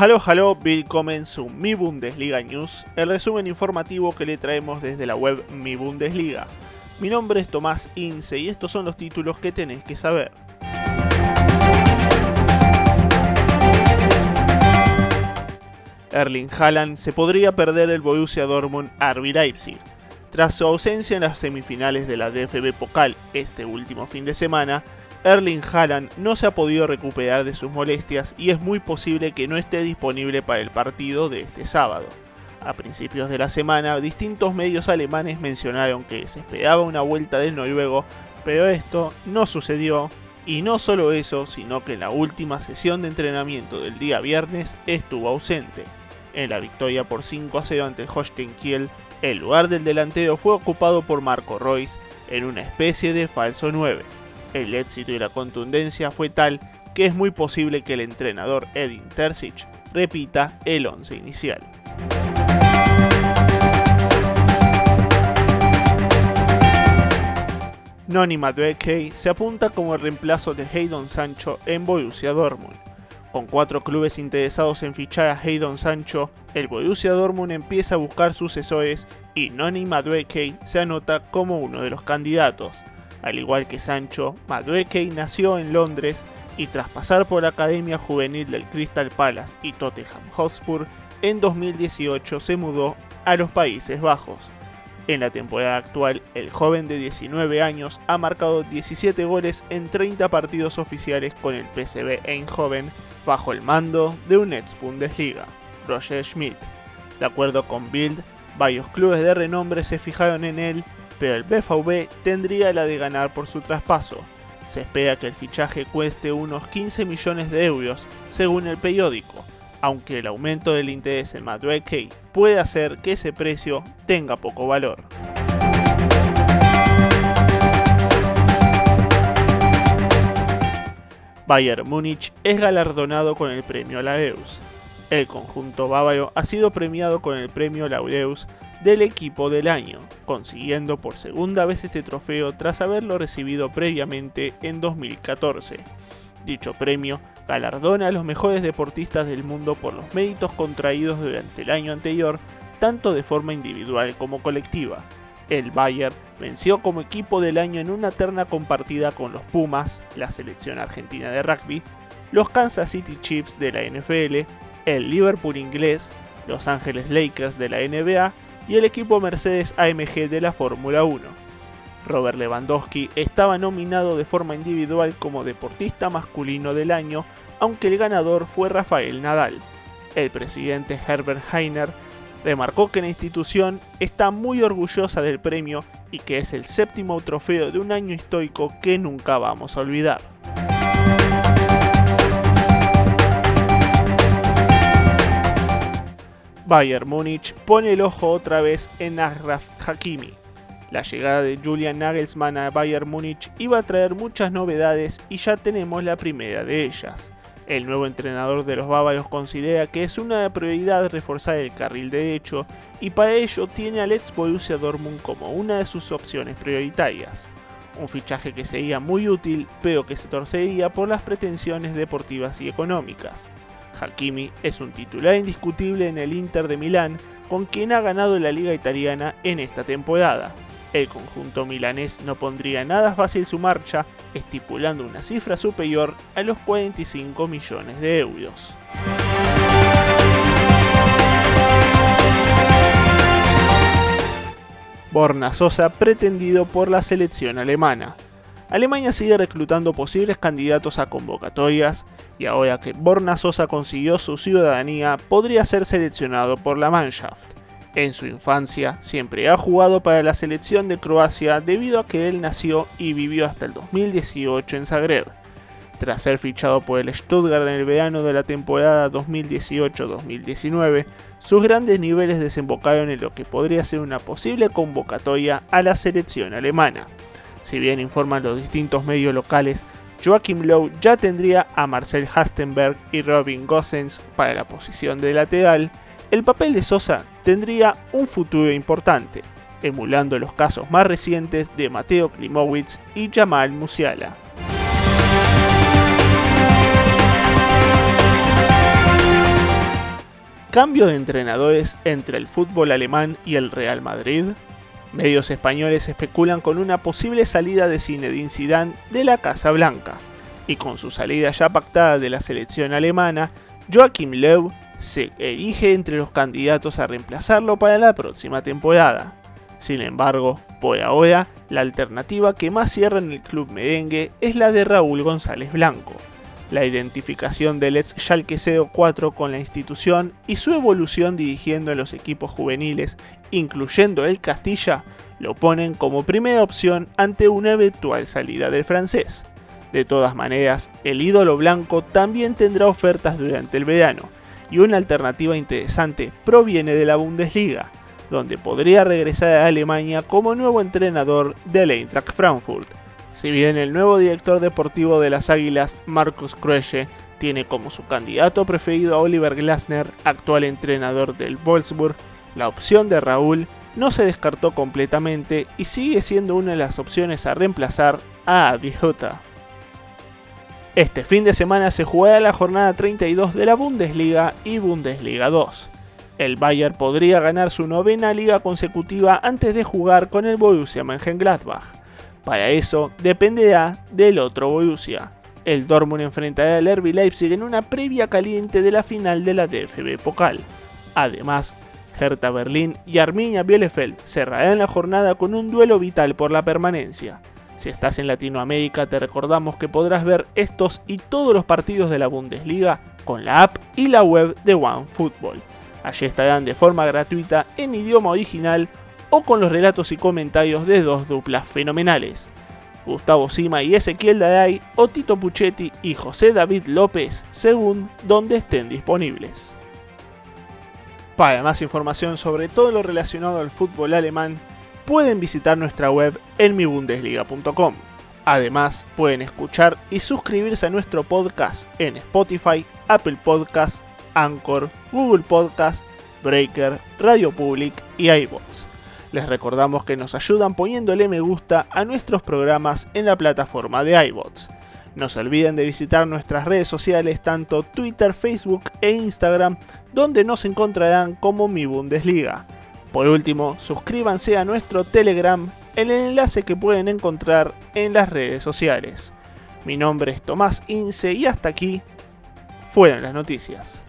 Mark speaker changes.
Speaker 1: Halo, halo, willkommen zu Mi Bundesliga News, el resumen informativo que le traemos desde la web Mi Bundesliga. Mi nombre es Tomás Ince y estos son los títulos que tenés que saber. Erling Haaland se podría perder el Borussia Dortmund RB Leipzig. Tras su ausencia en las semifinales de la DFB Pokal este último fin de semana, Erling Haaland no se ha podido recuperar de sus molestias y es muy posible que no esté disponible para el partido de este sábado. A principios de la semana, distintos medios alemanes mencionaron que se esperaba una vuelta del noruego, pero esto no sucedió, y no solo eso, sino que en la última sesión de entrenamiento del día viernes estuvo ausente. En la victoria por 5 a 0 ante Holstein Kiel, el lugar del delantero fue ocupado por Marco Royce en una especie de falso 9. El éxito y la contundencia fue tal que es muy posible que el entrenador Edin Terzic repita el 11 inicial. Noni Madueke se apunta como el reemplazo de Haydon Sancho en Borussia Dortmund. Con cuatro clubes interesados en fichar a Haydon Sancho, el Borussia Dortmund empieza a buscar sucesores y Noni Madueke se anota como uno de los candidatos. Al igual que Sancho, Madueke nació en Londres y tras pasar por la academia juvenil del Crystal Palace y Tottenham Hotspur, en 2018 se mudó a los Países Bajos. En la temporada actual, el joven de 19 años ha marcado 17 goles en 30 partidos oficiales con el PSV Eindhoven bajo el mando de un ex Bundesliga, Roger Schmidt. De acuerdo con Bild, varios clubes de renombre se fijaron en él pero el BVB tendría la de ganar por su traspaso. Se espera que el fichaje cueste unos 15 millones de euros, según el periódico, aunque el aumento del interés en Madueke puede hacer que ese precio tenga poco valor. Bayern Múnich es galardonado con el premio Laureus. El conjunto bávaro ha sido premiado con el premio Laureus del equipo del año, consiguiendo por segunda vez este trofeo tras haberlo recibido previamente en 2014. Dicho premio galardona a los mejores deportistas del mundo por los méritos contraídos durante el año anterior, tanto de forma individual como colectiva. El Bayern venció como equipo del año en una terna compartida con los Pumas, la selección argentina de rugby, los Kansas City Chiefs de la NFL, el Liverpool inglés, Los Ángeles Lakers de la NBA y el equipo Mercedes AMG de la Fórmula 1. Robert Lewandowski estaba nominado de forma individual como deportista masculino del año, aunque el ganador fue Rafael Nadal. El presidente Herbert Heiner remarcó que la institución está muy orgullosa del premio y que es el séptimo trofeo de un año histórico que nunca vamos a olvidar. Bayern Múnich pone el ojo otra vez en Agraf Hakimi. La llegada de Julian Nagelsmann a Bayern Múnich iba a traer muchas novedades y ya tenemos la primera de ellas. El nuevo entrenador de los bávaros considera que es una prioridad reforzar el carril derecho y para ello tiene al ex Borussia Dortmund como una de sus opciones prioritarias. Un fichaje que sería muy útil pero que se torcería por las pretensiones deportivas y económicas. Hakimi es un titular indiscutible en el Inter de Milán, con quien ha ganado la liga italiana en esta temporada. El conjunto milanés no pondría nada fácil su marcha, estipulando una cifra superior a los 45 millones de euros. Borna Sosa pretendido por la selección alemana. Alemania sigue reclutando posibles candidatos a convocatorias y ahora que Borna Sosa consiguió su ciudadanía podría ser seleccionado por la Mannschaft. En su infancia siempre ha jugado para la selección de Croacia debido a que él nació y vivió hasta el 2018 en Zagreb. Tras ser fichado por el Stuttgart en el verano de la temporada 2018-2019, sus grandes niveles desembocaron en lo que podría ser una posible convocatoria a la selección alemana. Si bien informan los distintos medios locales, Joachim Lowe ya tendría a Marcel Hastenberg y Robin Gossens para la posición de lateral, el papel de Sosa tendría un futuro importante, emulando los casos más recientes de Mateo Klimowicz y Jamal Musiala. cambio de entrenadores entre el fútbol alemán y el Real Madrid. Medios españoles especulan con una posible salida de Zinedine Zidane de la Casa Blanca, y con su salida ya pactada de la selección alemana, Joachim Löw se erige entre los candidatos a reemplazarlo para la próxima temporada. Sin embargo, por ahora, la alternativa que más cierra en el club merengue es la de Raúl González Blanco. La identificación del ex Schalke 04 con la institución y su evolución dirigiendo a los equipos juveniles, incluyendo el Castilla, lo ponen como primera opción ante una eventual salida del francés. De todas maneras, el ídolo blanco también tendrá ofertas durante el verano, y una alternativa interesante proviene de la Bundesliga, donde podría regresar a Alemania como nuevo entrenador del Eintracht Frankfurt. Si bien el nuevo director deportivo de las Águilas, Markus Krösche, tiene como su candidato preferido a Oliver Glasner, actual entrenador del Wolfsburg, la opción de Raúl no se descartó completamente y sigue siendo una de las opciones a reemplazar a Adi Este fin de semana se jugará la jornada 32 de la Bundesliga y Bundesliga 2 el Bayern podría ganar su novena liga consecutiva antes de jugar con el Borussia Mönchengladbach. Para eso dependerá del otro Borussia. El Dortmund enfrentará al RB Leipzig en una previa caliente de la final de la DFB Pokal. Además, Hertha Berlín y Arminia Bielefeld cerrarán la jornada con un duelo vital por la permanencia. Si estás en Latinoamérica te recordamos que podrás ver estos y todos los partidos de la Bundesliga con la app y la web de OneFootball. Allí estarán de forma gratuita en idioma original o con los relatos y comentarios de dos duplas fenomenales. Gustavo Sima y Ezequiel Daray o Tito Puchetti y José David López, según donde estén disponibles. Para más información sobre todo lo relacionado al fútbol alemán, pueden visitar nuestra web en mibundesliga.com. Además, pueden escuchar y suscribirse a nuestro podcast en Spotify, Apple Podcasts, Anchor, Google Podcast, Breaker, Radio Public y iVoox. Les recordamos que nos ayudan poniéndole me gusta a nuestros programas en la plataforma de iVoox. No se olviden de visitar nuestras redes sociales, tanto Twitter, Facebook e Instagram, donde nos encontrarán como Mi Bundesliga. Por último, suscríbanse a nuestro Telegram, el enlace que pueden encontrar en las redes sociales. Mi nombre es Tomás Ince y hasta aquí fueron las noticias.